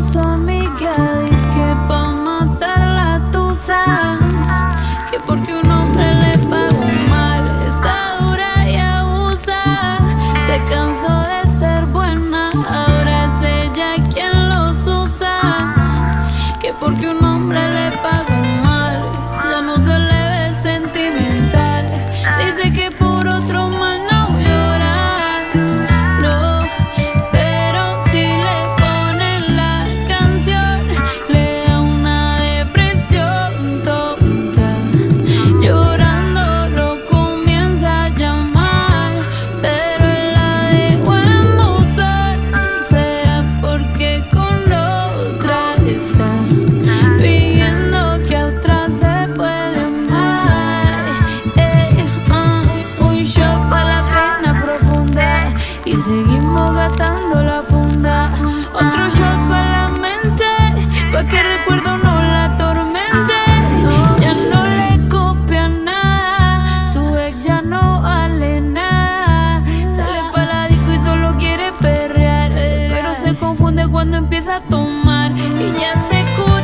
so seguimos gastando la funda. Otro shot para la mente, pa' que recuerdo no la atormente. Ya no le copia nada, su ex ya no vale nada. Sale para la disco y solo quiere perrear, pero se confunde cuando empieza a tomar y ya se cura.